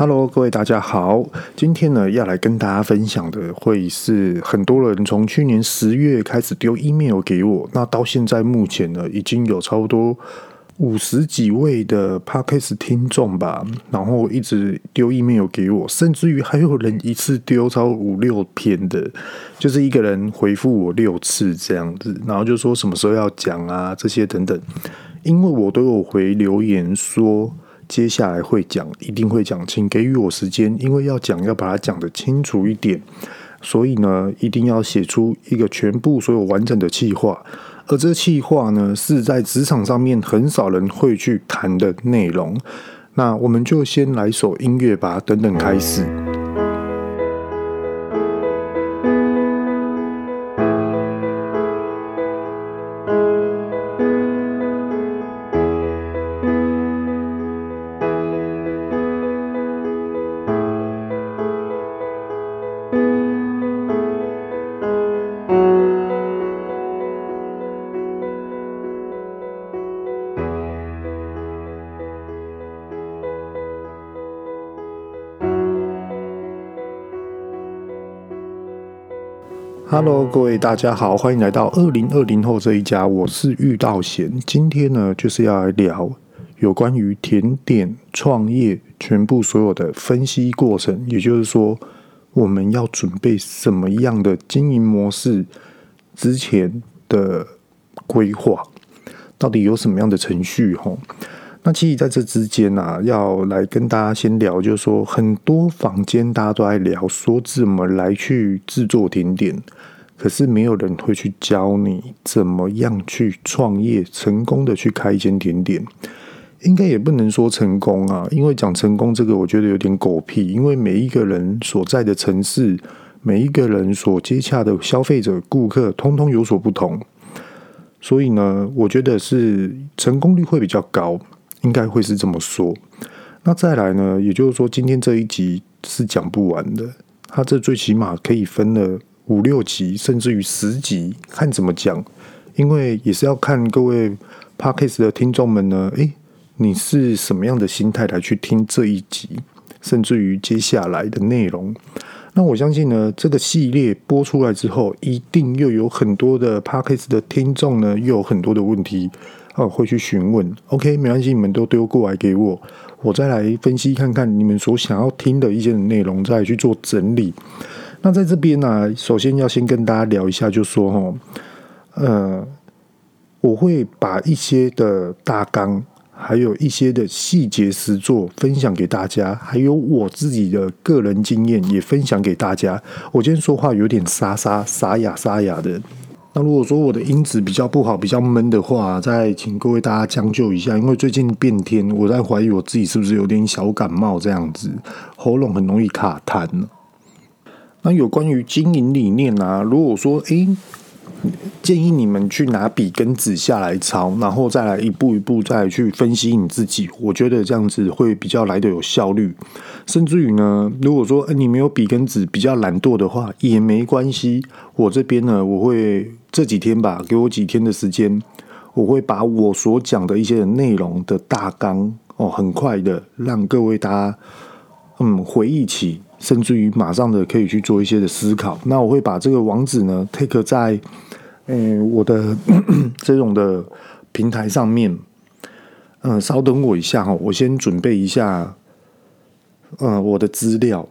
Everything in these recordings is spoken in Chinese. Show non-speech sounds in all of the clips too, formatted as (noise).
Hello，各位大家好。今天呢，要来跟大家分享的会是很多人从去年十月开始丢 email 给我，那到现在目前呢，已经有差不多五十几位的 podcast 听众吧，然后一直丢 email 给我，甚至于还有人一次丢超五六篇的，就是一个人回复我六次这样子，然后就说什么时候要讲啊，这些等等，因为我都有回留言说。接下来会讲，一定会讲，清给予我时间，因为要讲要把它讲得清楚一点，所以呢，一定要写出一个全部所有完整的计划，而这计划呢，是在职场上面很少人会去谈的内容。那我们就先来首音乐吧，等等开始。Hello，各位大家好，欢迎来到二零二零后这一家，我是玉道贤。今天呢，就是要来聊有关于甜点创业全部所有的分析过程，也就是说，我们要准备什么样的经营模式，之前的规划，到底有什么样的程序？吼。那其实在这之间呢、啊，要来跟大家先聊，就是说很多坊间大家都在聊，说怎么来去制作甜点，可是没有人会去教你怎么样去创业，成功的去开一间甜点。应该也不能说成功啊，因为讲成功这个，我觉得有点狗屁。因为每一个人所在的城市，每一个人所接洽的消费者、顾客，通通有所不同。所以呢，我觉得是成功率会比较高。应该会是这么说。那再来呢？也就是说，今天这一集是讲不完的。它这最起码可以分了五六集，甚至于十集，看怎么讲。因为也是要看各位 Podcast 的听众们呢，诶，你是什么样的心态来去听这一集，甚至于接下来的内容。那我相信呢，这个系列播出来之后，一定又有很多的 Podcast 的听众呢，又有很多的问题。哦，会去询问，OK，没关系，你们都丢过来给我，我再来分析看看你们所想要听的一些内容，再去做整理。那在这边呢、首先要先跟大家聊一下，就说哈，呃，我会把一些的大纲，还有一些的细节实作分享给大家，还有我自己的个人经验也分享给大家。我今天说话有点沙沙沙哑沙哑的。那如果说我的音质比较不好，比较闷的话，再请各位大家将就一下，因为最近变天，我在怀疑我自己是不是有点小感冒这样子，喉咙很容易卡痰。那有关于经营理念啊，如果说诶。建议你们去拿笔跟纸下来抄，然后再来一步一步再去分析你自己。我觉得这样子会比较来得有效率。甚至于呢，如果说你没有笔跟纸，比较懒惰的话，也没关系。我这边呢，我会这几天吧，给我几天的时间，我会把我所讲的一些内容的大纲哦，很快的让各位大家嗯回忆起，甚至于马上的可以去做一些的思考。那我会把这个网址呢 take 在。嗯，我的 (coughs) 这种的平台上面，嗯、稍等我一下哈，我先准备一下，嗯、我的资料。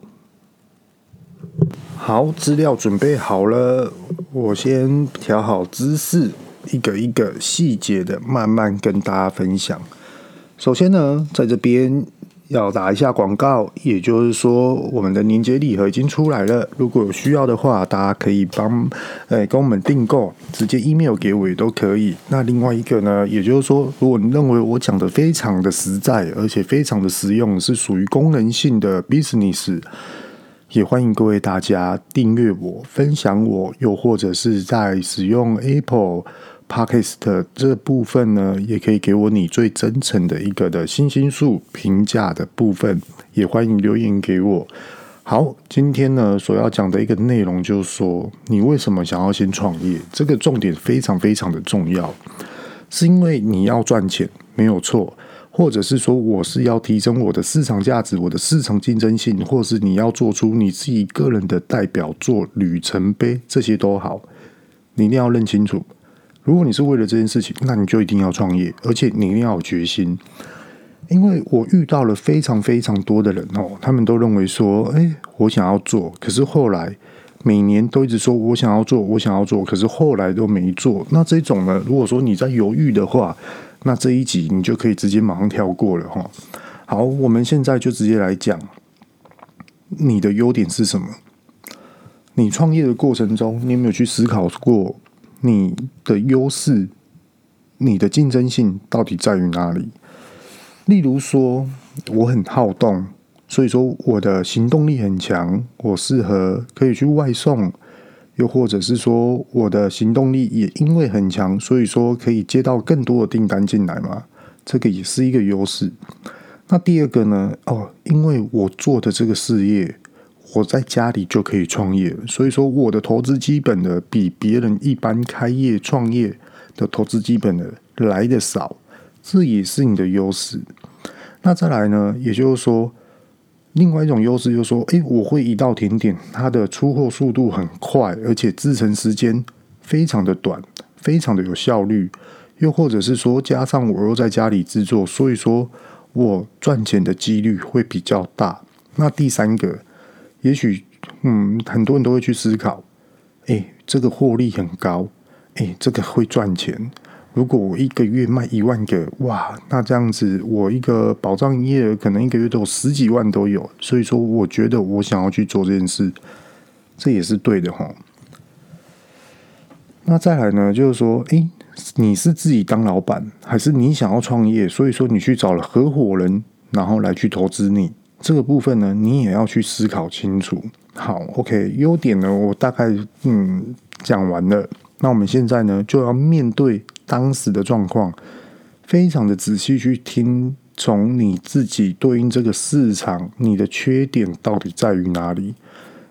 好，资料准备好了，我先调好姿势，一个一个细节的慢慢跟大家分享。首先呢，在这边。要打一下广告，也就是说，我们的年节礼盒已经出来了。如果有需要的话，大家可以帮，呃，跟我们订购，直接 email 给我也都可以。那另外一个呢，也就是说，如果你认为我讲的非常的实在，而且非常的实用，是属于功能性的 business，也欢迎各位大家订阅我、分享我，又或者是在使用 Apple。Podcast 这部分呢，也可以给我你最真诚的一个的星星数评价的部分，也欢迎留言给我。好，今天呢所要讲的一个内容就是说，你为什么想要先创业？这个重点非常非常的重要，是因为你要赚钱，没有错。或者是说我是要提升我的市场价值、我的市场竞争性，或是你要做出你自己个人的代表作里程碑，这些都好，你一定要认清楚。如果你是为了这件事情，那你就一定要创业，而且你一定要有决心。因为我遇到了非常非常多的人哦，他们都认为说，哎，我想要做，可是后来每年都一直说我想要做，我想要做，可是后来都没做。那这种呢，如果说你在犹豫的话，那这一集你就可以直接马上跳过了哈。好，我们现在就直接来讲，你的优点是什么？你创业的过程中，你有没有去思考过？你的优势，你的竞争性到底在于哪里？例如说，我很好动，所以说我的行动力很强，我适合可以去外送；又或者是说，我的行动力也因为很强，所以说可以接到更多的订单进来嘛。这个也是一个优势。那第二个呢？哦，因为我做的这个事业。我在家里就可以创业，所以说我的投资基本的比别人一般开业创业的投资基本的来的少，这也是你的优势。那再来呢？也就是说，另外一种优势就是说，诶，我会一道甜点，它的出货速度很快，而且制成时间非常的短，非常的有效率。又或者是说，加上我又在家里制作，所以说我赚钱的几率会比较大。那第三个。也许，嗯，很多人都会去思考，诶，这个获利很高，诶，这个会赚钱。如果我一个月卖一万个，哇，那这样子，我一个保障营业额可能一个月都有十几万都有。所以说，我觉得我想要去做这件事，这也是对的哈。那再来呢，就是说，诶，你是自己当老板，还是你想要创业？所以说，你去找了合伙人，然后来去投资你。这个部分呢，你也要去思考清楚。好，OK，优点呢，我大概嗯讲完了。那我们现在呢，就要面对当时的状况，非常的仔细去听，从你自己对应这个市场，你的缺点到底在于哪里？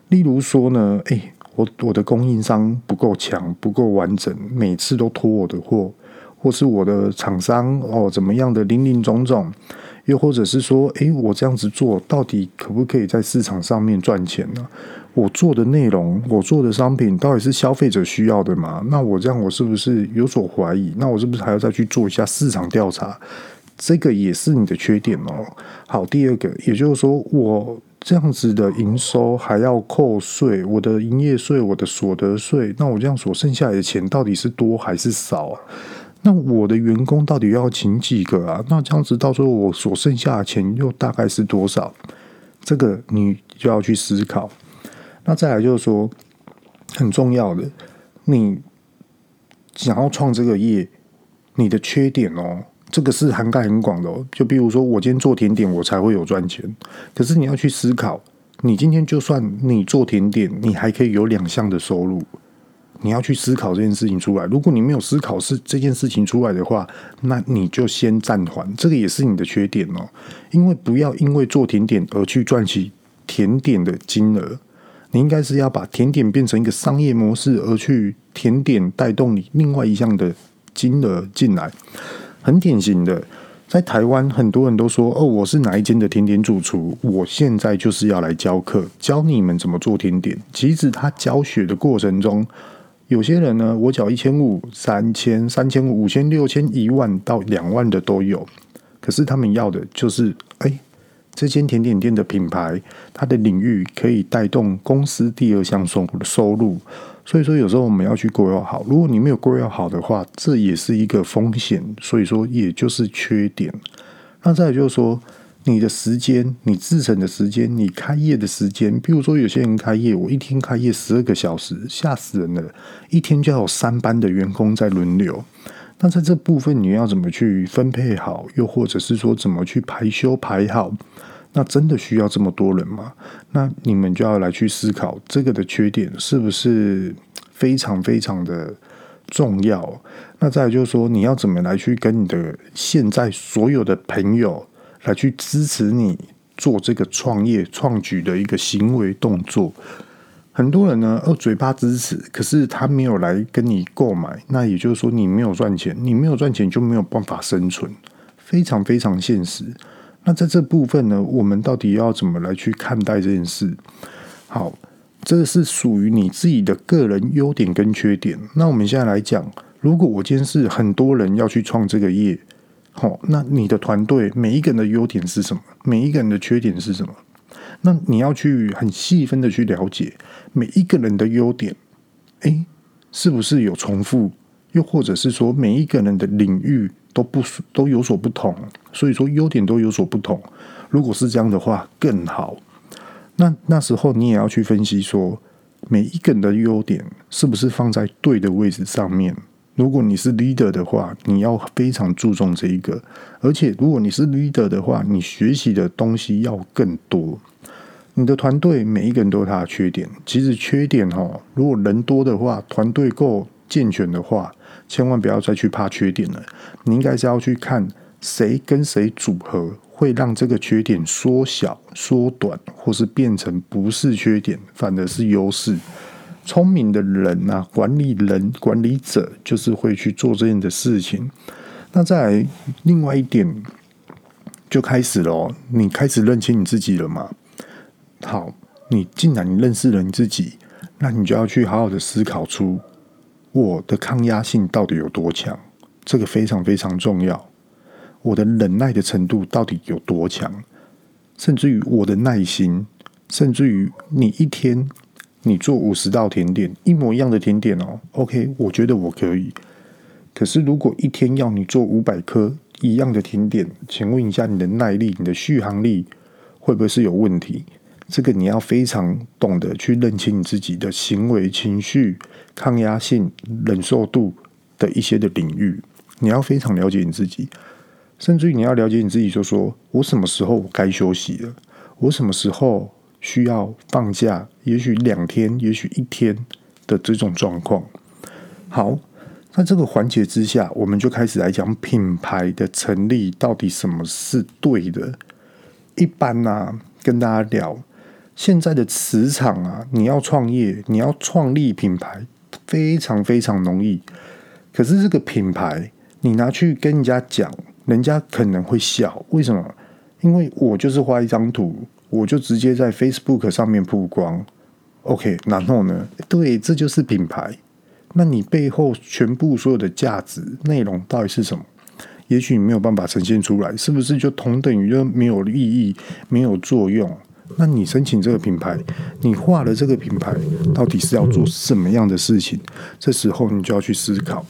例如说呢，诶，我我的供应商不够强，不够完整，每次都拖我的货，或是我的厂商哦怎么样的林林总总。又或者是说，诶，我这样子做到底可不可以在市场上面赚钱呢？我做的内容，我做的商品，到底是消费者需要的吗？那我这样，我是不是有所怀疑？那我是不是还要再去做一下市场调查？这个也是你的缺点哦。好，第二个，也就是说，我这样子的营收还要扣税，我的营业税，我的所得税，那我这样所剩下来的钱到底是多还是少啊？那我的员工到底要请几个啊？那这样子到时候我所剩下的钱又大概是多少？这个你就要去思考。那再来就是说，很重要的，你想要创这个业，你的缺点哦，这个是涵盖很广的哦。就比如说，我今天做甜点，我才会有赚钱。可是你要去思考，你今天就算你做甜点，你还可以有两项的收入。你要去思考这件事情出来。如果你没有思考是这件事情出来的话，那你就先暂缓。这个也是你的缺点哦。因为不要因为做甜点而去赚取甜点的金额。你应该是要把甜点变成一个商业模式，而去甜点带动你另外一项的金额进来。很典型的，在台湾很多人都说：“哦，我是哪一间的甜点主厨，我现在就是要来教课，教你们怎么做甜点。”其实他教学的过程中，有些人呢，我缴一千五、三千、三千五、五千、六千、一万到两万的都有。可是他们要的就是，哎，这间甜点店的品牌，它的领域可以带动公司第二项收收入。所以说，有时候我们要去规划好。如果你没有规划好的话，这也是一个风险。所以说，也就是缺点。那再来就是说。你的时间，你制程的时间，你开业的时间，比如说有些人开业，我一天开业十二个小时，吓死人了！一天就要有三班的员工在轮流。那在这部分，你要怎么去分配好？又或者是说，怎么去排休排好？那真的需要这么多人吗？那你们就要来去思考这个的缺点是不是非常非常的重要？那再来就是说，你要怎么来去跟你的现在所有的朋友？来去支持你做这个创业创举的一个行为动作，很多人呢，哦，嘴巴支持，可是他没有来跟你购买，那也就是说你没有赚钱，你没有赚钱就没有办法生存，非常非常现实。那在这部分呢，我们到底要怎么来去看待这件事？好，这是属于你自己的个人优点跟缺点。那我们现在来讲，如果我今天是很多人要去创这个业，好，那你的团队每一个人的优点是什么？每一个人的缺点是什么？那你要去很细分的去了解每一个人的优点，诶，是不是有重复？又或者是说每一个人的领域都不都有所不同，所以说优点都有所不同。如果是这样的话，更好。那那时候你也要去分析说，每一个人的优点是不是放在对的位置上面。如果你是 leader 的话，你要非常注重这一个。而且如果你是 leader 的话，你学习的东西要更多。你的团队每一个人都有他的缺点，其实缺点哈，如果人多的话，团队够健全的话，千万不要再去怕缺点了。你应该是要去看谁跟谁组合会让这个缺点缩小、缩短，或是变成不是缺点，反而是优势。聪明的人啊，管理人、管理者就是会去做这样的事情。那再来另外一点，就开始了，你开始认清你自己了吗？好，你既然你认识了你自己，那你就要去好好的思考出我的抗压性到底有多强，这个非常非常重要。我的忍耐的程度到底有多强，甚至于我的耐心，甚至于你一天你做五十道甜点，一模一样的甜点哦，OK，我觉得我可以。可是如果一天要你做五百颗一样的甜点，请问一下你的耐力、你的续航力会不会是有问题？这个你要非常懂得去认清你自己的行为、情绪、抗压性、忍受度的一些的领域，你要非常了解你自己，甚至于你要了解你自己，就说我什么时候该休息了，我什么时候需要放假，也许两天，也许一天的这种状况。好，那这个环节之下，我们就开始来讲品牌的成立，到底什么是对的？一般呢、啊，跟大家聊。现在的磁场啊，你要创业，你要创立品牌，非常非常容易。可是这个品牌，你拿去跟人家讲，人家可能会笑。为什么？因为我就是画一张图，我就直接在 Facebook 上面曝光。OK，然后呢？对，这就是品牌。那你背后全部所有的价值内容到底是什么？也许你没有办法呈现出来，是不是就同等于就没有意义、没有作用？那你申请这个品牌，你画了这个品牌，到底是要做什么样的事情？这时候你就要去思考。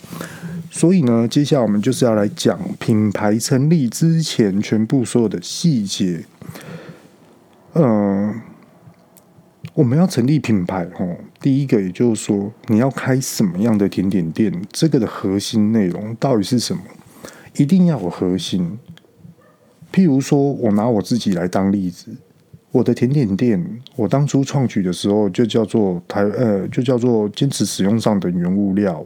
所以呢，接下来我们就是要来讲品牌成立之前全部所有的细节。嗯、呃，我们要成立品牌，哦，第一个也就是说，你要开什么样的甜点店？这个的核心内容到底是什么？一定要有核心。譬如说，我拿我自己来当例子。我的甜点店，我当初创举的时候就叫做台呃，就叫做坚持使用上等原物料，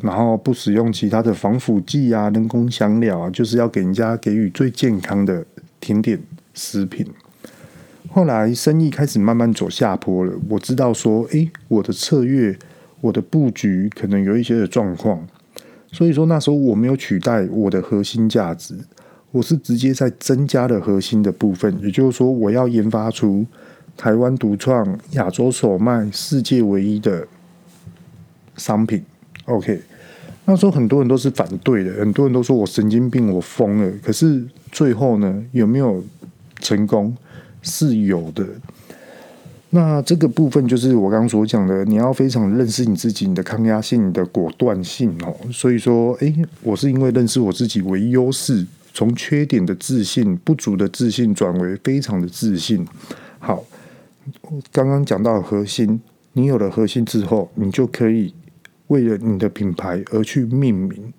然后不使用其他的防腐剂啊、人工香料啊，就是要给人家给予最健康的甜点食品。后来生意开始慢慢走下坡了，我知道说，诶，我的策略、我的布局可能有一些的状况，所以说那时候我没有取代我的核心价值。我是直接在增加了核心的部分，也就是说，我要研发出台湾独创、亚洲首卖、世界唯一的商品。OK，那时候很多人都是反对的，很多人都说我神经病，我疯了。可是最后呢，有没有成功？是有的。那这个部分就是我刚刚所讲的，你要非常认识你自己，你的抗压性、你的果断性哦。所以说，诶，我是因为认识我自己为优势。从缺点的自信、不足的自信转为非常的自信。好，刚刚讲到核心，你有了核心之后，你就可以为了你的品牌而去命名。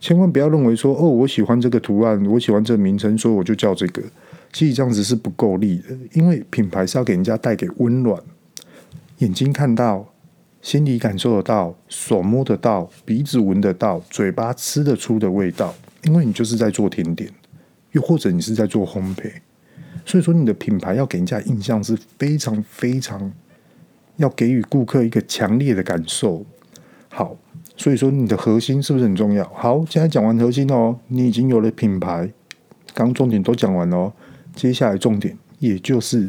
千万不要认为说，哦，我喜欢这个图案，我喜欢这个名称，所以我就叫这个。其实这样子是不够力的，因为品牌是要给人家带给温暖，眼睛看到，心里感受得到，手摸得到，鼻子闻得到，嘴巴吃得出的味道。因为你就是在做甜点，又或者你是在做烘焙，所以说你的品牌要给人家印象是非常非常要给予顾客一个强烈的感受。好，所以说你的核心是不是很重要？好，现在讲完核心哦，你已经有了品牌，刚重点都讲完了，接下来重点也就是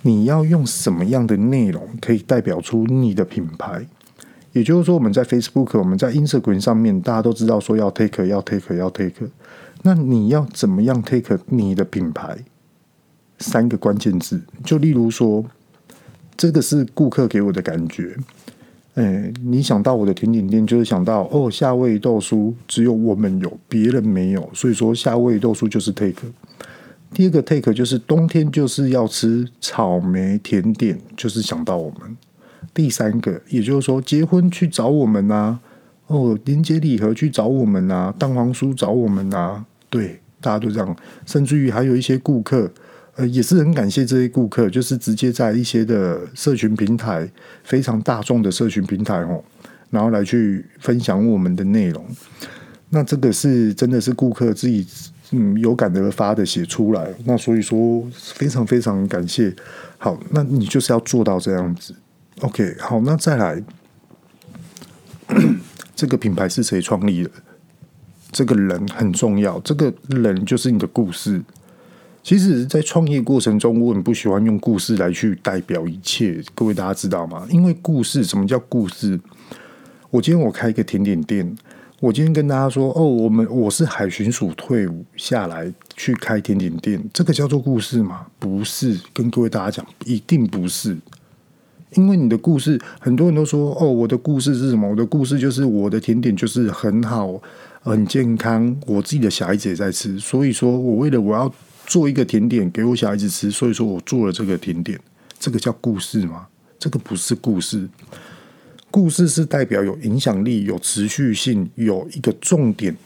你要用什么样的内容可以代表出你的品牌。也就是说，我们在 Facebook、我们在 Instagram 上面，大家都知道说要 take、要 take、要 take。那你要怎么样 take 你的品牌？三个关键字，就例如说，这个是顾客给我的感觉。哎，你想到我的甜点店，就是想到哦，夏威夷豆酥只有我们有，别人没有，所以说夏威夷豆酥就是 take。第二个 take 就是冬天就是要吃草莓甜点，就是想到我们。第三个，也就是说结婚去找我们啊，哦，年节礼盒去找我们啊，蛋黄酥找我们啊，对，大家都这样，甚至于还有一些顾客。呃，也是很感谢这些顾客，就是直接在一些的社群平台，非常大众的社群平台哦，然后来去分享我们的内容。那这个是真的是顾客自己嗯有感而发的写出来，那所以说非常非常感谢。好，那你就是要做到这样子。OK，好，那再来，(clears throat) 这个品牌是谁创立的？这个人很重要，这个人就是你的故事。其实，在创业过程中，我很不喜欢用故事来去代表一切。各位大家知道吗？因为故事，什么叫故事？我今天我开一个甜点店，我今天跟大家说，哦，我们我是海巡署退伍下来去开甜点店，这个叫做故事吗？不是，跟各位大家讲，一定不是。因为你的故事，很多人都说，哦，我的故事是什么？我的故事就是我的甜点就是很好，很健康，我自己的小孩子也在吃，所以说我为了我要。做一个甜点给我小孩子吃，所以说我做了这个甜点，这个叫故事吗？这个不是故事，故事是代表有影响力、有持续性、有一个重点，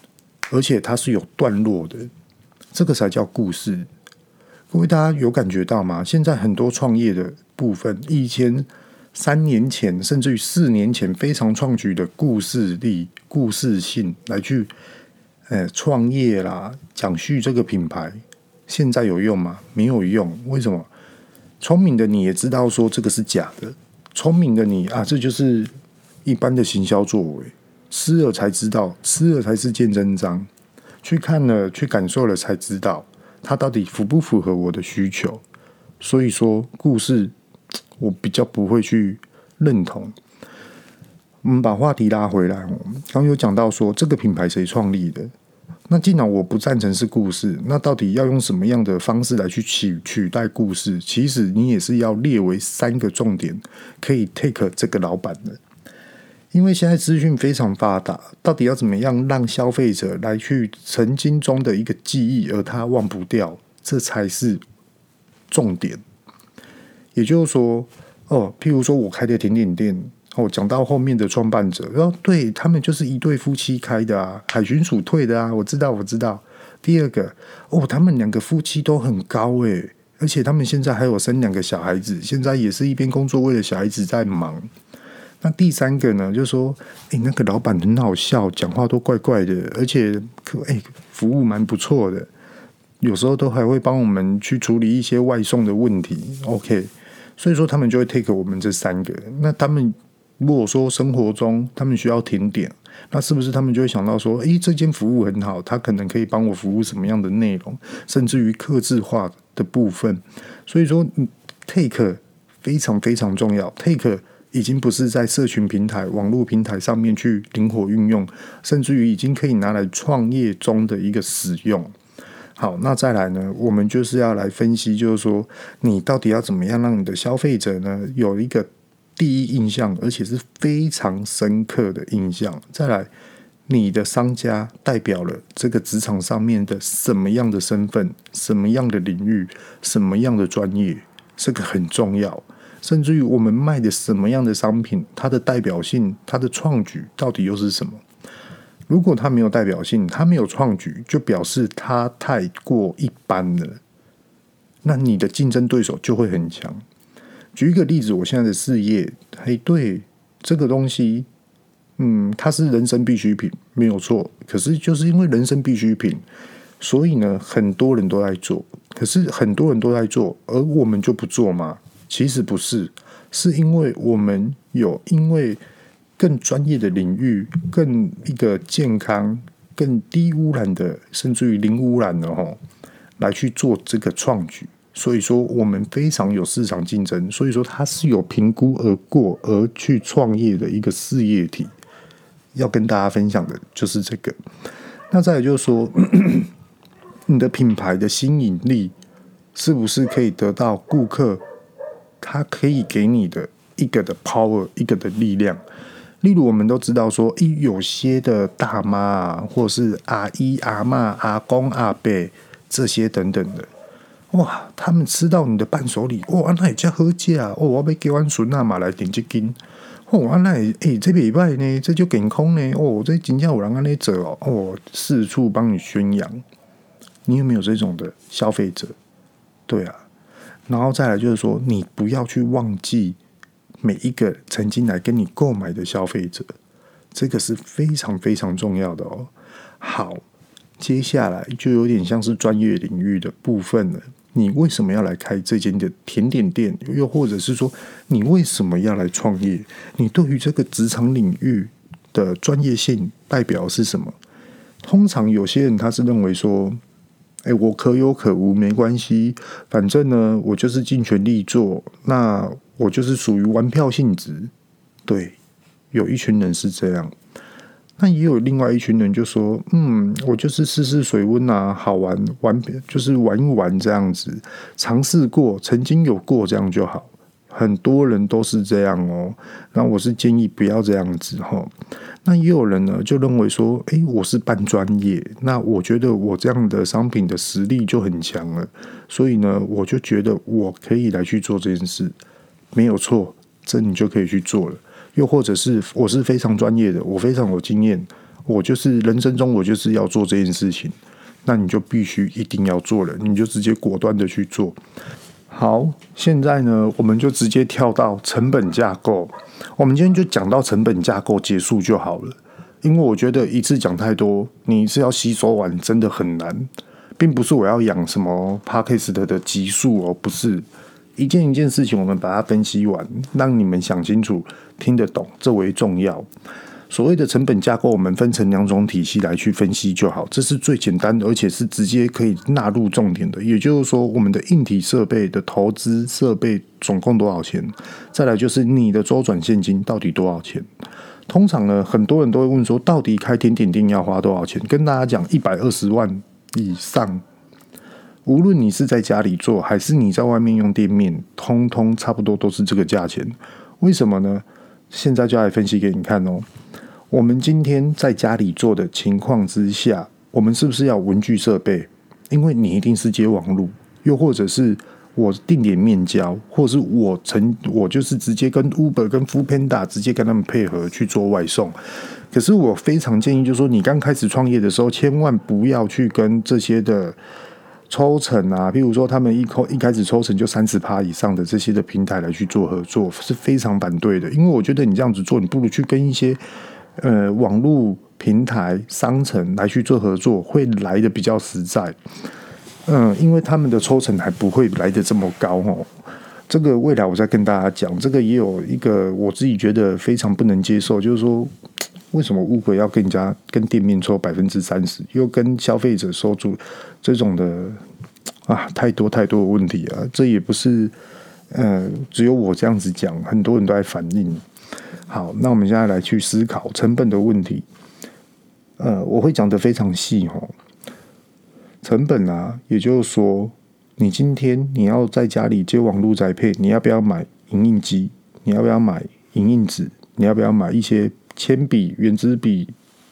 而且它是有段落的，这个才叫故事。各位大家有感觉到吗？现在很多创业的部分，以前三年前甚至于四年前非常创举的故事力、故事性来去，呃，创业啦，讲叙这个品牌。现在有用吗？没有用。为什么？聪明的你也知道说这个是假的。聪明的你啊，这就是一般的行销作为。吃了才知道，吃了才是见真章。去看了，去感受了，才知道它到底符不符合我的需求。所以说，故事我比较不会去认同。我们把话题拉回来，刚有讲到说这个品牌谁创立的？那既然我不赞成是故事，那到底要用什么样的方式来去取取代故事？其实你也是要列为三个重点，可以 take 这个老板的。因为现在资讯非常发达，到底要怎么样让消费者来去曾经中的一个记忆，而他忘不掉，这才是重点。也就是说，哦，譬如说我开的甜点店。哦，讲到后面的创办者，然后对他们就是一对夫妻开的啊，海巡署退的啊，我知道，我知道。第二个，哦，他们两个夫妻都很高诶，而且他们现在还有生两个小孩子，现在也是一边工作为了小孩子在忙。那第三个呢，就是说，诶，那个老板很好笑，讲话都怪怪的，而且诶，服务蛮不错的，有时候都还会帮我们去处理一些外送的问题。OK，所以说他们就会 take 我们这三个，那他们。如果说生活中他们需要甜点，那是不是他们就会想到说，诶，这间服务很好，他可能可以帮我服务什么样的内容，甚至于客制化的部分。所以说，take 非常非常重要，take 已经不是在社群平台、网络平台上面去灵活运用，甚至于已经可以拿来创业中的一个使用。好，那再来呢，我们就是要来分析，就是说，你到底要怎么样让你的消费者呢有一个。第一印象，而且是非常深刻的印象。再来，你的商家代表了这个职场上面的什么样的身份、什么样的领域、什么样的专业，这个很重要。甚至于我们卖的什么样的商品，它的代表性、它的创举到底又是什么？如果它没有代表性，它没有创举，就表示它太过一般了。那你的竞争对手就会很强。举一个例子，我现在的事业，哎，对这个东西，嗯，它是人生必需品，没有错。可是就是因为人生必需品，所以呢，很多人都在做。可是很多人都在做，而我们就不做吗？其实不是，是因为我们有因为更专业的领域，更一个健康、更低污染的，甚至于零污染的哦，来去做这个创举。所以说，我们非常有市场竞争。所以说，它是有评估而过而去创业的一个事业体。要跟大家分享的就是这个。那再来就是说，(coughs) 你的品牌的吸引力是不是可以得到顾客他可以给你的一个的 power，一个的力量？例如，我们都知道说，诶，有些的大妈啊，或是阿姨、阿嬷、阿公、阿伯这些等等的。哇！他们吃到你的伴手礼，哇，那也叫好价哦！我要给阮孙啊嘛来点这斤，哇，那诶、欸，这礼拜呢，这就健康呢，哦，这真正有人安尼做哦，哦，四处帮你宣扬。你有没有这种的消费者？对啊，然后再来就是说，你不要去忘记每一个曾经来跟你购买的消费者，这个是非常非常重要的哦。好，接下来就有点像是专业领域的部分了。你为什么要来开这间的甜点店？又或者是说，你为什么要来创业？你对于这个职场领域的专业性代表是什么？通常有些人他是认为说，哎，我可有可无，没关系，反正呢，我就是尽全力做，那我就是属于玩票性质。对，有一群人是这样。那也有另外一群人就说：“嗯，我就是试试水温啊，好玩玩，就是玩一玩这样子，尝试过，曾经有过这样就好。很多人都是这样哦。那我是建议不要这样子哈。那也有人呢，就认为说：诶，我是半专业，那我觉得我这样的商品的实力就很强了，所以呢，我就觉得我可以来去做这件事，没有错，这你就可以去做了。”又或者是我是非常专业的，我非常有经验，我就是人生中我就是要做这件事情，那你就必须一定要做了，你就直接果断的去做。好，现在呢，我们就直接跳到成本架构，我们今天就讲到成本架构结束就好了，因为我觉得一次讲太多，你是要吸收完真的很难，并不是我要养什么 Podcast 的集数哦，不是。一件一件事情，我们把它分析完，让你们想清楚、听得懂，这为重要。所谓的成本架构，我们分成两种体系来去分析就好，这是最简单的，而且是直接可以纳入重点的。也就是说，我们的硬体设备的投资设备总共多少钱？再来就是你的周转现金到底多少钱？通常呢，很多人都会问说，到底开甜点店要花多少钱？跟大家讲，一百二十万以上。无论你是在家里做，还是你在外面用店面，通通差不多都是这个价钱。为什么呢？现在就来分析给你看哦。我们今天在家里做的情况之下，我们是不是要文具设备？因为你一定是接网路，又或者是我定点面交，或者是我成我就是直接跟 Uber 跟 Foodpanda 直接跟他们配合去做外送。可是我非常建议，就是说你刚开始创业的时候，千万不要去跟这些的。抽成啊，譬如说他们一开一开始抽成就三十趴以上的这些的平台来去做合作，是非常反对的。因为我觉得你这样子做，你不如去跟一些呃网络平台商城来去做合作，会来的比较实在。嗯，因为他们的抽成还不会来得这么高哦。这个未来我再跟大家讲，这个也有一个我自己觉得非常不能接受，就是说。为什么 Uber 要跟人家跟店面抽百分之三十，又跟消费者收住这种的啊，太多太多的问题啊！这也不是呃，只有我这样子讲，很多人都在反映。好，那我们现在来去思考成本的问题。呃，我会讲的非常细哦。成本啊，也就是说，你今天你要在家里接网络宅配，你要不要买影印机？你要不要买影印纸？你要不要买一些？铅笔、圆珠笔，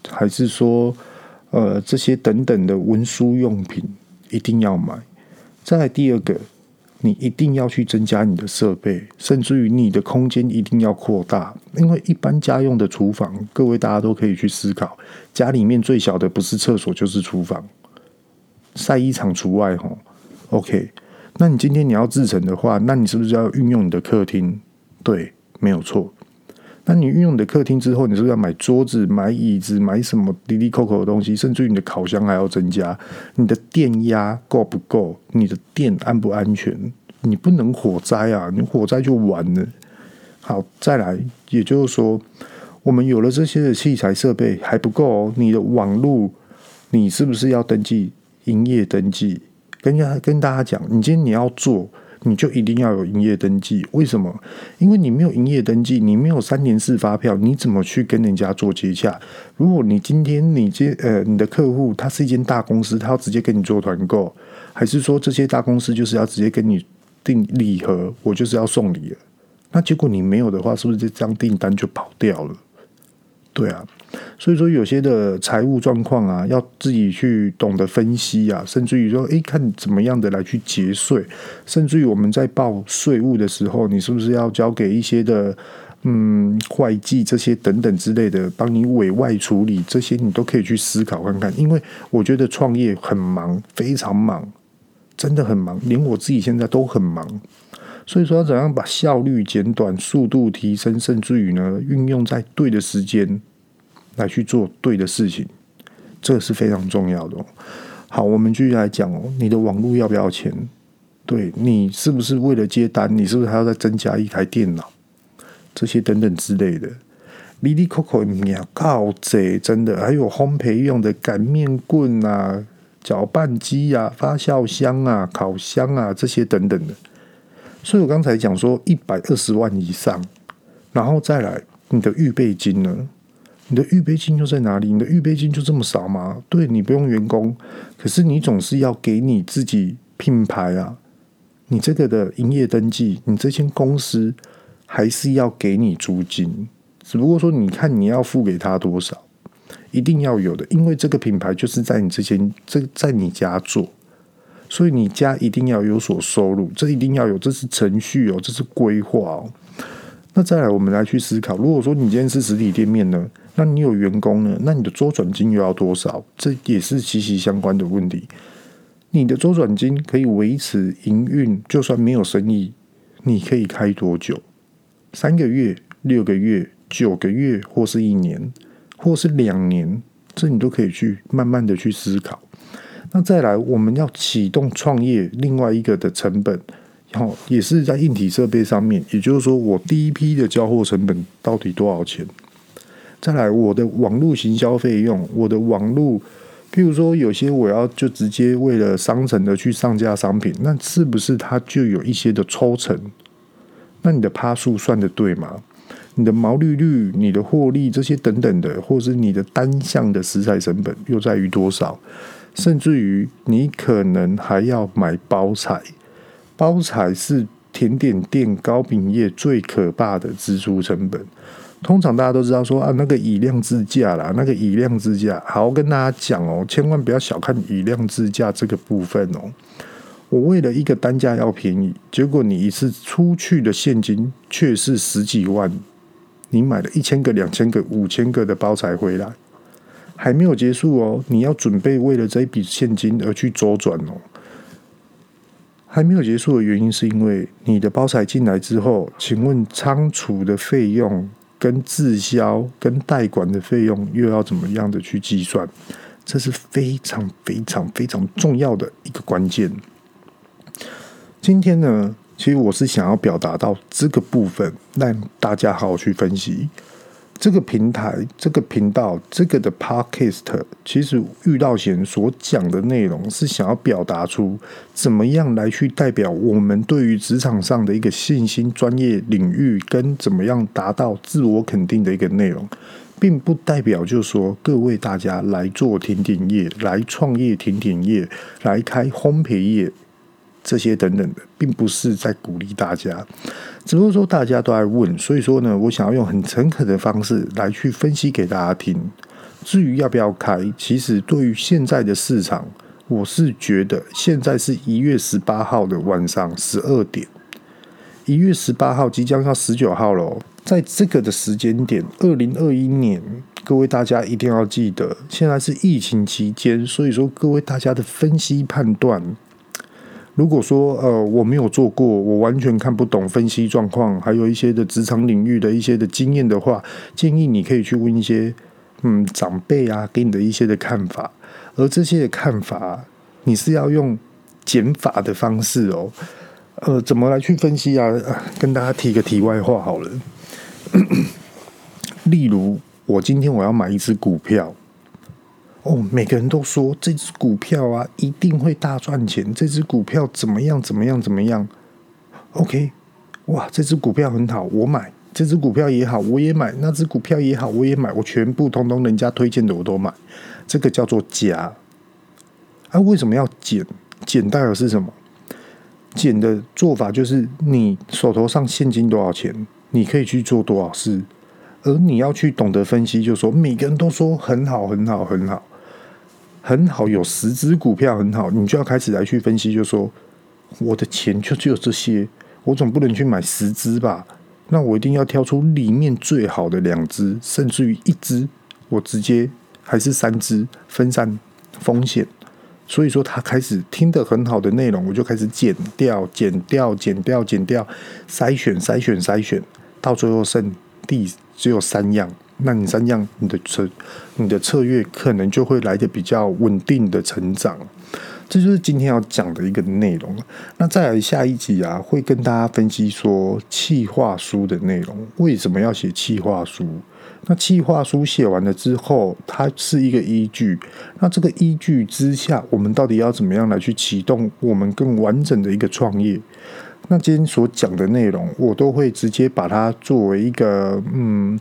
还是说，呃，这些等等的文书用品，一定要买。再来第二个，你一定要去增加你的设备，甚至于你的空间一定要扩大。因为一般家用的厨房，各位大家都可以去思考，家里面最小的不是厕所就是厨房，晒衣场除外吼。OK，那你今天你要制成的话，那你是不是要运用你的客厅？对，没有错。那你运用你的客厅之后，你是不是要买桌子、买椅子、买什么滴滴扣扣的东西？甚至于你的烤箱还要增加。你的电压够不够？你的电安不安全？你不能火灾啊！你火灾就完了。好，再来，也就是说，我们有了这些的器材设备还不够哦。你的网络你是不是要登记营业登记？跟家跟大家讲，你今天你要做。你就一定要有营业登记，为什么？因为你没有营业登记，你没有三年式发票，你怎么去跟人家做接洽？如果你今天你接呃你的客户他是一间大公司，他要直接跟你做团购，还是说这些大公司就是要直接跟你订礼盒，我就是要送礼？那结果你没有的话，是不是这张订单就跑掉了？对啊。所以说，有些的财务状况啊，要自己去懂得分析啊，甚至于说，诶，看怎么样的来去节税，甚至于我们在报税务的时候，你是不是要交给一些的，嗯，会计这些等等之类的，帮你委外处理这些，你都可以去思考看看。因为我觉得创业很忙，非常忙，真的很忙，连我自己现在都很忙。所以说，要怎样把效率减短、速度提升，甚至于呢，运用在对的时间。来去做对的事情，这是非常重要的。好，我们继续来讲哦。你的网络要不要钱？对，你是不是为了接单？你是不是还要再增加一台电脑？这些等等之类的。哩哩抠抠，你要靠贼，真的还有烘焙用的擀面棍啊、搅拌机啊、发酵箱啊、烤箱啊这些等等的。所以我刚才讲说一百二十万以上，然后再来你的预备金呢？你的预备金又在哪里？你的预备金就这么少吗？对，你不用员工，可是你总是要给你自己品牌啊，你这个的营业登记，你这间公司还是要给你租金，只不过说你看你要付给他多少，一定要有的，因为这个品牌就是在你之前这在你家做，所以你家一定要有所收入，这一定要有，这是程序哦，这是规划哦。那再来，我们来去思考，如果说你今天是实体店面呢？那你有员工呢？那你的周转金又要多少？这也是息息相关的问题。你的周转金可以维持营运，就算没有生意，你可以开多久？三个月、六个月、九个月，或是一年，或是两年，这你都可以去慢慢的去思考。那再来，我们要启动创业，另外一个的成本，然后也是在硬体设备上面，也就是说，我第一批的交货成本到底多少钱？再来，我的网络行销费用，我的网络，譬如说有些我要就直接为了商城的去上架商品，那是不是它就有一些的抽成？那你的趴数算的对吗？你的毛利率、你的获利这些等等的，或是你的单项的食材成本又在于多少？甚至于你可能还要买包材，包材是甜点店、糕饼业最可怕的支出成本。通常大家都知道说啊，那个以量制价啦，那个以量制价，好跟大家讲哦，千万不要小看以量制价这个部分哦。我为了一个单价要便宜，结果你一次出去的现金却是十几万，你买了一千个、两千个、五千个的包材回来，还没有结束哦，你要准备为了这一笔现金而去周转哦。还没有结束的原因是因为你的包材进来之后，请问仓储的费用？跟滞销、跟代管的费用又要怎么样的去计算？这是非常非常非常重要的一个关键。今天呢，其实我是想要表达到这个部分，让大家好好去分析。这个平台、这个频道、这个的 Podcast，其实遇到贤所讲的内容是想要表达出怎么样来去代表我们对于职场上的一个信心、专业领域跟怎么样达到自我肯定的一个内容，并不代表就是说各位大家来做甜点业、来创业甜点业、来开烘焙业。这些等等的，并不是在鼓励大家，只不过说大家都在问，所以说呢，我想要用很诚恳的方式来去分析给大家听。至于要不要开，其实对于现在的市场，我是觉得现在是一月十八号的晚上十二点，一月十八号即将要十九号了，在这个的时间点，二零二一年，各位大家一定要记得，现在是疫情期间，所以说各位大家的分析判断。如果说呃我没有做过，我完全看不懂分析状况，还有一些的职场领域的一些的经验的话，建议你可以去问一些嗯长辈啊，给你的一些的看法。而这些的看法，你是要用减法的方式哦。呃，怎么来去分析啊？跟大家提个题外话好了。(coughs) 例如，我今天我要买一只股票。哦，每个人都说这只股票啊一定会大赚钱，这只股票怎么样怎么样怎么样？OK，哇，这只股票很好，我买。这只股票也好，我也买；那只股票也好，我也买。我全部通通人家推荐的我都买。这个叫做加。啊，为什么要减？减代表是什么？减的做法就是你手头上现金多少钱，你可以去做多少事。而你要去懂得分析，就说每个人都说很好，很好，很好，很好，有十只股票很好，你就要开始来去分析，就说我的钱就只有这些，我总不能去买十只吧？那我一定要挑出里面最好的两只，甚至于一只，我直接还是三只，分散风险。所以说，他开始听得很好的内容，我就开始减掉、减掉、减掉、减掉，筛选、筛选、筛选，到最后剩第只有三样。那你三样，你的策、你的策略可能就会来得比较稳定的成长。这就是今天要讲的一个内容。那再来下一集啊，会跟大家分析说企划书的内容。为什么要写企划书？那企划书写完了之后，它是一个依据。那这个依据之下，我们到底要怎么样来去启动我们更完整的一个创业？那今天所讲的内容，我都会直接把它作为一个嗯，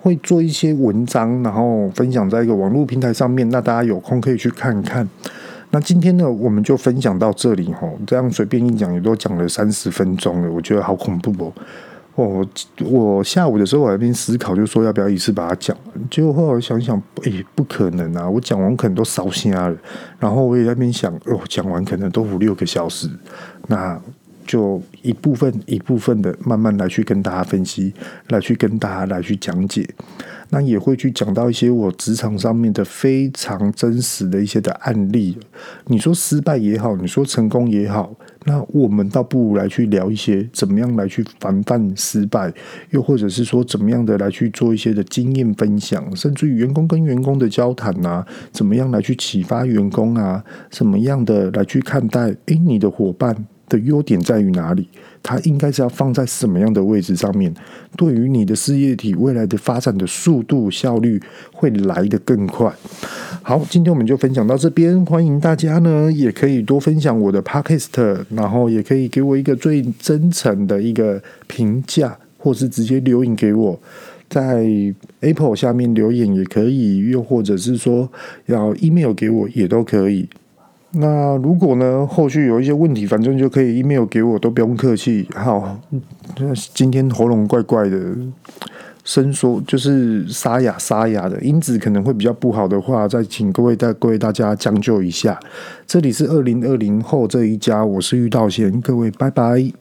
会做一些文章，然后分享在一个网络平台上面。那大家有空可以去看看。那今天呢，我们就分享到这里吼，这样随便一讲也都讲了三十分钟了，我觉得好恐怖哦。哦，我下午的时候我在边思考，就说要不要一次把它讲完。结果后来想想，哎，不可能啊！我讲完可能都烧瞎了。然后我也在边想，哦，讲完可能都五六个小时。那就一部分一部分的慢慢来去跟大家分析，来去跟大家来去讲解。那也会去讲到一些我职场上面的非常真实的一些的案例。你说失败也好，你说成功也好，那我们倒不如来去聊一些怎么样来去防范失败，又或者是说怎么样的来去做一些的经验分享，甚至于员工跟员工的交谈啊，怎么样来去启发员工啊，什么样的来去看待？诶，你的伙伴。的优点在于哪里？它应该是要放在什么样的位置上面？对于你的事业体未来的发展的速度效率会来得更快。好，今天我们就分享到这边，欢迎大家呢也可以多分享我的 Podcast，然后也可以给我一个最真诚的一个评价，或是直接留言给我，在 Apple 下面留言也可以，又或者是说要 email 给我也都可以。那如果呢，后续有一些问题，反正就可以 email 给我，都不用客气。好，今天喉咙怪怪的，伸缩就是沙哑沙哑的，音质可能会比较不好的话，再请各位大各位大家将就一下。这里是二零二零后这一家，我是玉道贤，各位拜拜。